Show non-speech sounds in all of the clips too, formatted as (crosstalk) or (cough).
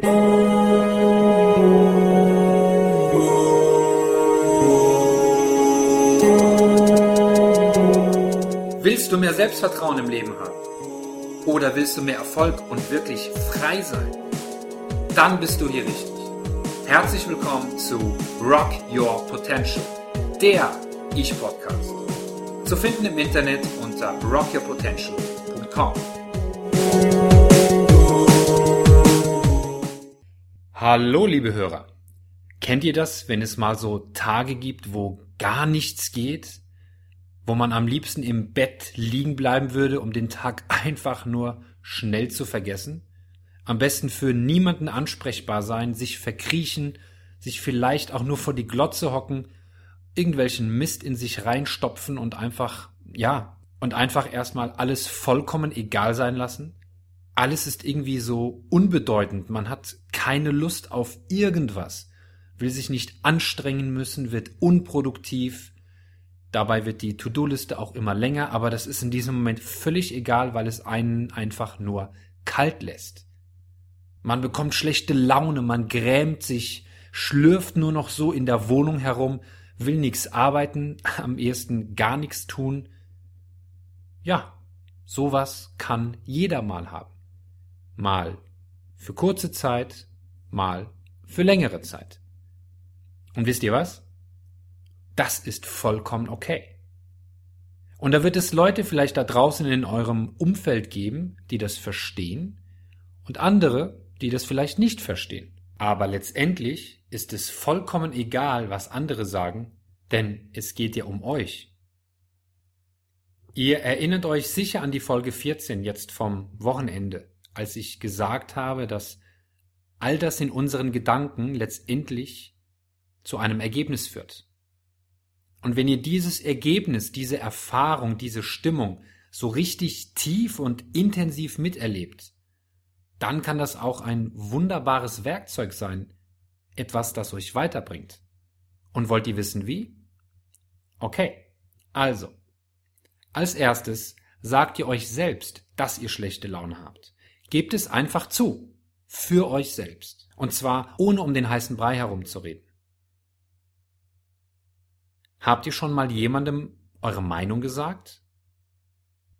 Willst du mehr Selbstvertrauen im Leben haben? Oder willst du mehr Erfolg und wirklich frei sein? Dann bist du hier richtig. Herzlich willkommen zu Rock Your Potential, der Ich-Podcast. Zu finden im Internet unter rockyourpotential.com. Hallo, liebe Hörer. Kennt ihr das, wenn es mal so Tage gibt, wo gar nichts geht? Wo man am liebsten im Bett liegen bleiben würde, um den Tag (laughs) einfach nur schnell zu vergessen? Am besten für niemanden ansprechbar sein, sich verkriechen, sich vielleicht auch nur vor die Glotze hocken, irgendwelchen Mist in sich reinstopfen und einfach, ja, und einfach erstmal alles vollkommen egal sein lassen? Alles ist irgendwie so unbedeutend, man hat keine Lust auf irgendwas, will sich nicht anstrengen müssen, wird unproduktiv, dabei wird die To-Do-Liste auch immer länger, aber das ist in diesem Moment völlig egal, weil es einen einfach nur kalt lässt. Man bekommt schlechte Laune, man grämt sich, schlürft nur noch so in der Wohnung herum, will nichts arbeiten, (laughs) am ehesten gar nichts tun. Ja, sowas kann jeder mal haben mal für kurze Zeit, mal für längere Zeit. Und wisst ihr was? Das ist vollkommen okay. Und da wird es Leute vielleicht da draußen in eurem Umfeld geben, die das verstehen und andere, die das vielleicht nicht verstehen. Aber letztendlich ist es vollkommen egal, was andere sagen, denn es geht ja um euch. Ihr erinnert euch sicher an die Folge 14 jetzt vom Wochenende als ich gesagt habe, dass all das in unseren Gedanken letztendlich zu einem Ergebnis führt. Und wenn ihr dieses Ergebnis, diese Erfahrung, diese Stimmung so richtig tief und intensiv miterlebt, dann kann das auch ein wunderbares Werkzeug sein, etwas, das euch weiterbringt. Und wollt ihr wissen wie? Okay, also, als erstes sagt ihr euch selbst, dass ihr schlechte Laune habt. Gebt es einfach zu. Für euch selbst. Und zwar ohne um den heißen Brei herumzureden. Habt ihr schon mal jemandem eure Meinung gesagt?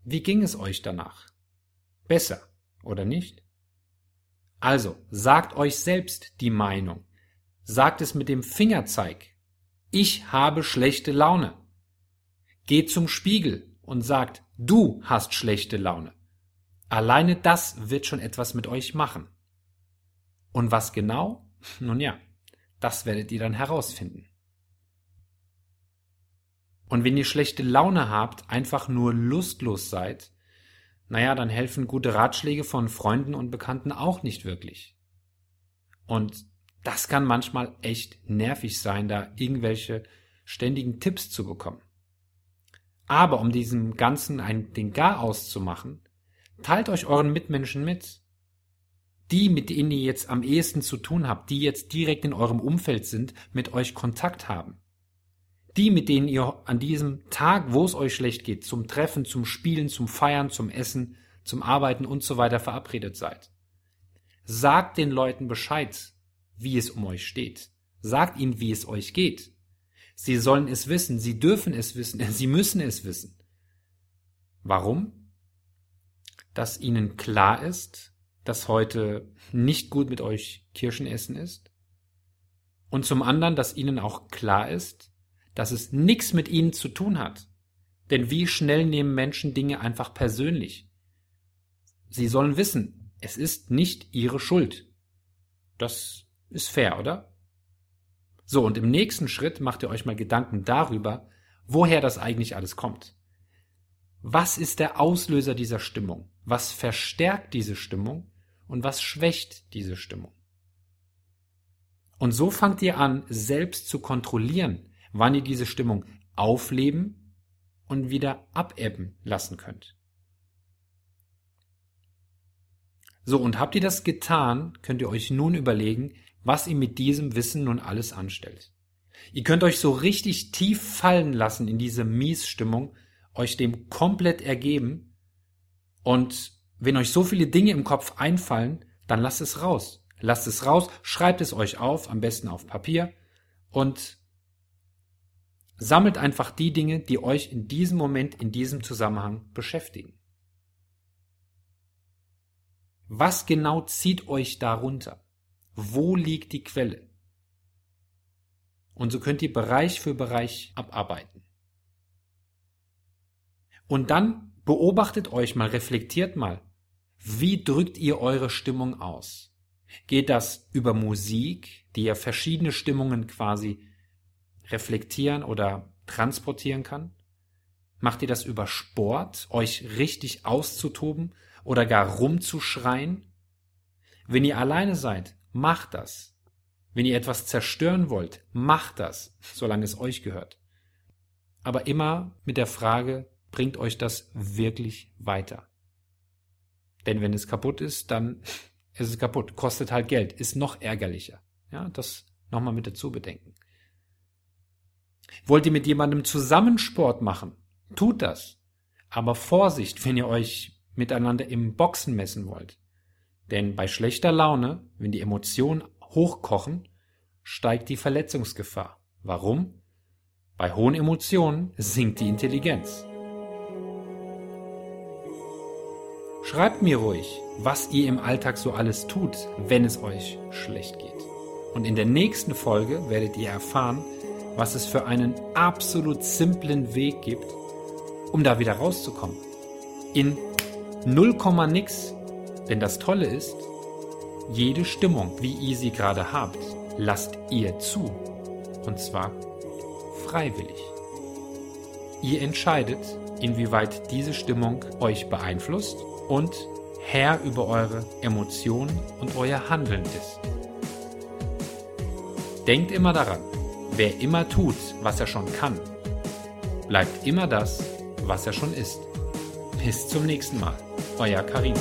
Wie ging es euch danach? Besser, oder nicht? Also, sagt euch selbst die Meinung. Sagt es mit dem Fingerzeig. Ich habe schlechte Laune. Geht zum Spiegel und sagt, du hast schlechte Laune. Alleine das wird schon etwas mit euch machen. Und was genau? (laughs) Nun ja, das werdet ihr dann herausfinden. Und wenn ihr schlechte Laune habt, einfach nur lustlos seid, naja, dann helfen gute Ratschläge von Freunden und Bekannten auch nicht wirklich. Und das kann manchmal echt nervig sein, da irgendwelche ständigen Tipps zu bekommen. Aber um diesem Ganzen ein, den Gar auszumachen, Teilt euch euren Mitmenschen mit. Die, mit denen ihr jetzt am ehesten zu tun habt, die jetzt direkt in eurem Umfeld sind, mit euch Kontakt haben. Die, mit denen ihr an diesem Tag, wo es euch schlecht geht, zum Treffen, zum Spielen, zum Feiern, zum Essen, zum Arbeiten und so weiter verabredet seid. Sagt den Leuten Bescheid, wie es um euch steht. Sagt ihnen, wie es euch geht. Sie sollen es wissen, sie dürfen es wissen, (laughs) sie müssen es wissen. Warum? Dass Ihnen klar ist, dass heute nicht gut mit euch Kirschen essen ist. Und zum anderen, dass Ihnen auch klar ist, dass es nichts mit Ihnen zu tun hat. Denn wie schnell nehmen Menschen Dinge einfach persönlich? Sie sollen wissen, es ist nicht Ihre Schuld. Das ist fair, oder? So, und im nächsten Schritt macht ihr euch mal Gedanken darüber, woher das eigentlich alles kommt. Was ist der Auslöser dieser Stimmung? Was verstärkt diese Stimmung und was schwächt diese Stimmung? Und so fangt ihr an, selbst zu kontrollieren, wann ihr diese Stimmung aufleben und wieder abebben lassen könnt. So, und habt ihr das getan, könnt ihr euch nun überlegen, was ihr mit diesem Wissen nun alles anstellt. Ihr könnt euch so richtig tief fallen lassen in diese Miesstimmung euch dem komplett ergeben und wenn euch so viele Dinge im Kopf einfallen, dann lasst es raus. Lasst es raus, schreibt es euch auf, am besten auf Papier und sammelt einfach die Dinge, die euch in diesem Moment, in diesem Zusammenhang beschäftigen. Was genau zieht euch darunter? Wo liegt die Quelle? Und so könnt ihr Bereich für Bereich abarbeiten. Und dann beobachtet euch mal, reflektiert mal, wie drückt ihr eure Stimmung aus? Geht das über Musik, die ja verschiedene Stimmungen quasi reflektieren oder transportieren kann? Macht ihr das über Sport, euch richtig auszutoben oder gar rumzuschreien? Wenn ihr alleine seid, macht das. Wenn ihr etwas zerstören wollt, macht das, solange es euch gehört. Aber immer mit der Frage, bringt euch das wirklich weiter? Denn wenn es kaputt ist, dann ist es kaputt, kostet halt Geld, ist noch ärgerlicher. Ja, das nochmal mit dazu bedenken. Wollt ihr mit jemandem zusammen Sport machen? Tut das. Aber Vorsicht, wenn ihr euch miteinander im Boxen messen wollt. Denn bei schlechter Laune, wenn die Emotionen hochkochen, steigt die Verletzungsgefahr. Warum? Bei hohen Emotionen sinkt die Intelligenz. Schreibt mir ruhig, was ihr im Alltag so alles tut, wenn es euch schlecht geht. Und in der nächsten Folge werdet ihr erfahren, was es für einen absolut simplen Weg gibt, um da wieder rauszukommen. In 0, nix. Denn das Tolle ist, jede Stimmung, wie ihr sie gerade habt, lasst ihr zu. Und zwar freiwillig. Ihr entscheidet, inwieweit diese Stimmung euch beeinflusst und Herr über eure Emotionen und euer Handeln ist. Denkt immer daran, Wer immer tut, was er schon kann, bleibt immer das, was er schon ist. Bis zum nächsten Mal. Euer Karim.